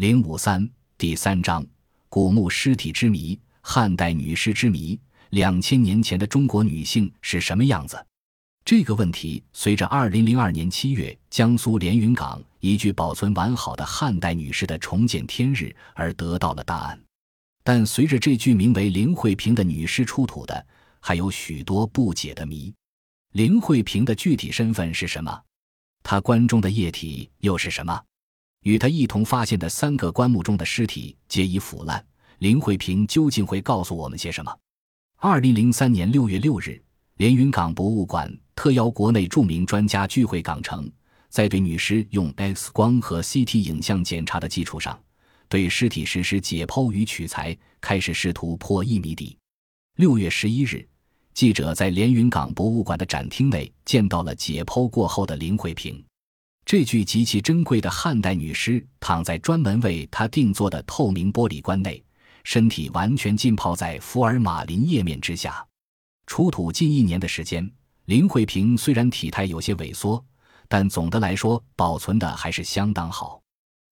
零五三第三章：古墓尸体之谜，汉代女尸之谜。两千年前的中国女性是什么样子？这个问题随着二零零二年七月江苏连云港一具保存完好的汉代女尸的重见天日而得到了答案。但随着这具名为林慧萍的女尸出土的，还有许多不解的谜。林慧萍的具体身份是什么？她棺中的液体又是什么？与他一同发现的三个棺木中的尸体皆已腐烂，林慧萍究竟会告诉我们些什么？二零零三年六月六日，连云港博物馆特邀国内著名专家聚会港城，在对女尸用 X 光和 CT 影像检查的基础上，对尸体实施解剖与取材，开始试图破译谜底。六月十一日，记者在连云港博物馆的展厅内见到了解剖过后的林慧萍。这具极其珍贵的汉代女尸躺在专门为她定做的透明玻璃棺内。身体完全浸泡在福尔马林液面之下，出土近一年的时间，林慧萍虽然体态有些萎缩，但总的来说保存的还是相当好。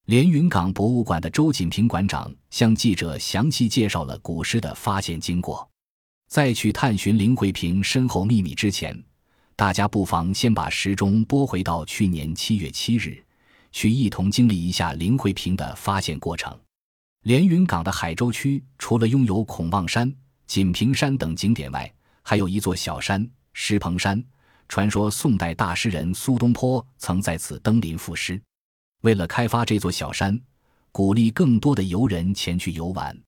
连云港博物馆的周锦平馆长向记者详细介绍了古尸的发现经过。在去探寻林慧萍身后秘密之前，大家不妨先把时钟拨回到去年七月七日，去一同经历一下林慧萍的发现过程。连云港的海州区除了拥有孔望山、锦屏山等景点外，还有一座小山石棚山。传说宋代大诗人苏东坡曾在此登临赋诗。为了开发这座小山，鼓励更多的游人前去游玩，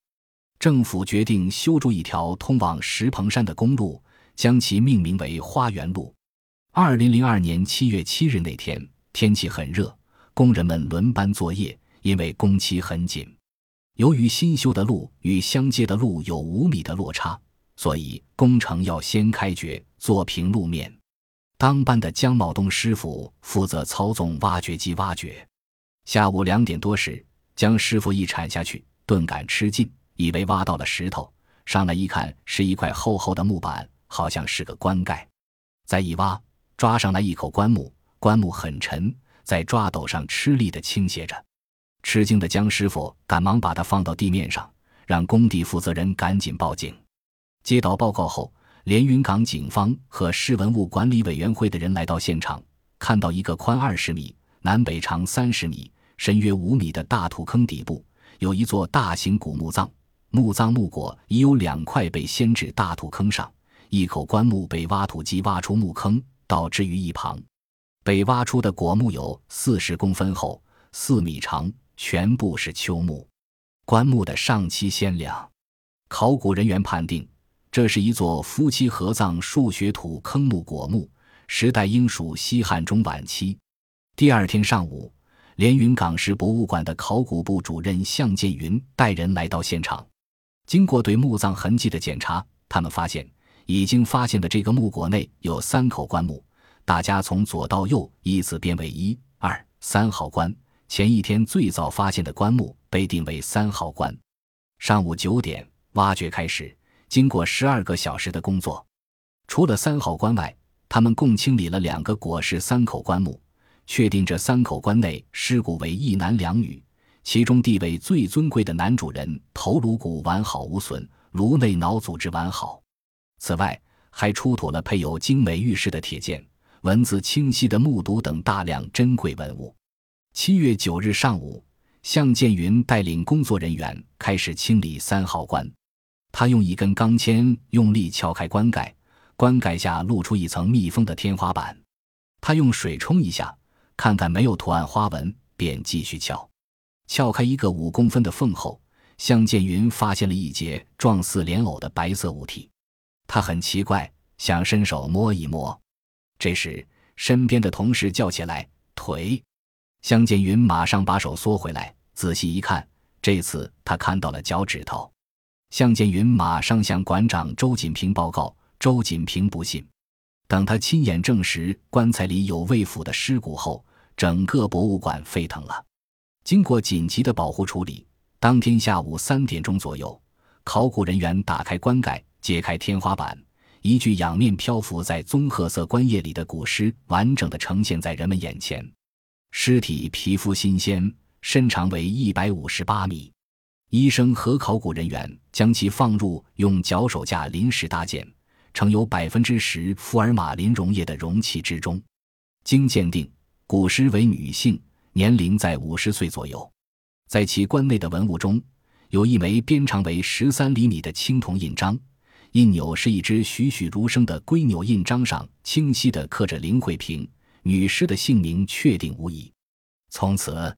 政府决定修筑一条通往石棚山的公路，将其命名为花园路。二零零二年七月七日那天，天气很热，工人们轮班作业，因为工期很紧。由于新修的路与相接的路有五米的落差，所以工程要先开掘做平路面。当班的江茂东师傅负责操纵挖掘机挖掘。下午两点多时，江师傅一铲下去，顿感吃劲，以为挖到了石头，上来一看是一块厚厚的木板，好像是个棺盖。再一挖，抓上来一口棺木，棺木很沉，在抓斗上吃力地倾斜着。吃惊的江师傅赶忙把它放到地面上，让工地负责人赶紧报警。接到报告后，连云港警方和市文物管理委员会的人来到现场，看到一个宽二十米、南北长三十米、深约五米的大土坑底部，有一座大型古墓葬。墓葬木椁已有两块被掀至大土坑上，一口棺木被挖土机挖出墓坑，倒置于一旁。被挖出的椁木有四十公分厚，四米长。全部是秋木，棺木的上漆鲜亮。考古人员判定，这是一座夫妻合葬数学土坑墓椁墓，时代应属西汉中晚期。第二天上午，连云港市博物馆的考古部主任向建云带人来到现场，经过对墓葬痕迹的检查，他们发现已经发现的这个墓椁内有三口棺木，大家从左到右依次编为一、二、三号棺。前一天最早发现的棺木被定为三号棺。上午九点，挖掘开始。经过十二个小时的工作，除了三号棺外，他们共清理了两个椁式三口棺木，确定这三口棺内尸骨为一男两女。其中地位最尊贵的男主人头颅骨完好无损，颅内脑组织完好。此外，还出土了配有精美玉饰的铁剑、文字清晰的木牍等大量珍贵文物。七月九日上午，向建云带领工作人员开始清理三号棺。他用一根钢钎用力撬开棺盖，棺盖下露出一层密封的天花板。他用水冲一下，看看没有图案花纹，便继续撬。撬开一个五公分的缝后，向建云发现了一截状似莲藕的白色物体。他很奇怪，想伸手摸一摸。这时，身边的同事叫起来：“腿！”向建云马上把手缩回来，仔细一看，这次他看到了脚趾头。向建云马上向馆长周锦平报告，周锦平不信。等他亲眼证实棺材里有魏府的尸骨后，整个博物馆沸腾了。经过紧急的保护处理，当天下午三点钟左右，考古人员打开棺盖，揭开天花板，一具仰面漂浮在棕褐色棺液里的古尸完整的呈现在人们眼前。尸体皮肤新鲜，身长为一百五十八米。医生和考古人员将其放入用脚手架临时搭建、盛有百分之十福尔马林溶液的容器之中。经鉴定，古尸为女性，年龄在五十岁左右。在其棺内的文物中，有一枚边长为十三厘米的青铜印章，印钮是一只栩栩如生的龟钮，印章上清晰地刻着林慧萍女尸的姓名，确定无疑。从此。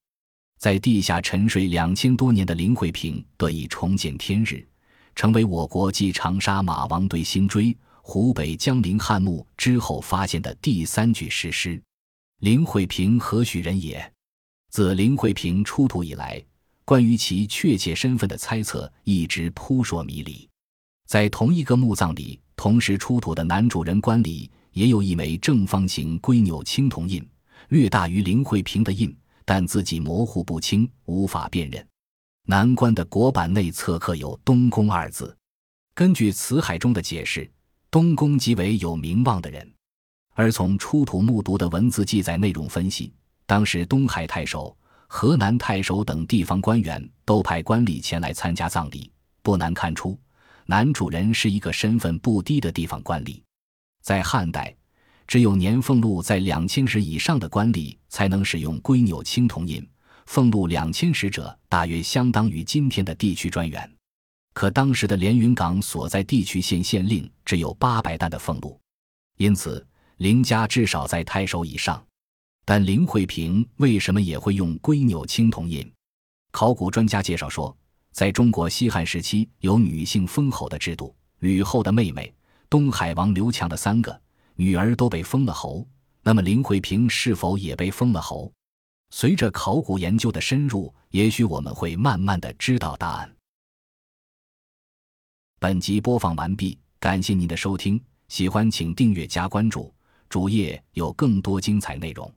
在地下沉睡两千多年的林慧萍得以重见天日，成为我国继长沙马王堆星锥、湖北江陵汉墓之后发现的第三具尸尸。林慧萍何许人也？自林慧萍出土以来，关于其确切身份的猜测一直扑朔迷离。在同一个墓葬里，同时出土的男主人棺里也有一枚正方形龟钮青铜印，略大于林慧萍的印。但字迹模糊不清，无法辨认。南关的椁板内侧刻有“东宫”二字。根据辞海中的解释，东宫即为有名望的人。而从出土墓读的文字记载内容分析，当时东海太守、河南太守等地方官员都派官吏前来参加葬礼，不难看出，男主人是一个身份不低的地方官吏。在汉代。只有年俸禄在两千石以上的官吏才能使用龟钮青铜印，俸禄两千石者大约相当于今天的地区专员。可当时的连云港所在地区县县令只有八百担的俸禄，因此林家至少在太守以上。但林慧萍为什么也会用龟钮青铜印？考古专家介绍说，在中国西汉时期有女性封侯的制度，吕后的妹妹东海王刘强的三个。女儿都被封了侯，那么林慧萍是否也被封了侯？随着考古研究的深入，也许我们会慢慢的知道答案。本集播放完毕，感谢您的收听，喜欢请订阅加关注，主页有更多精彩内容。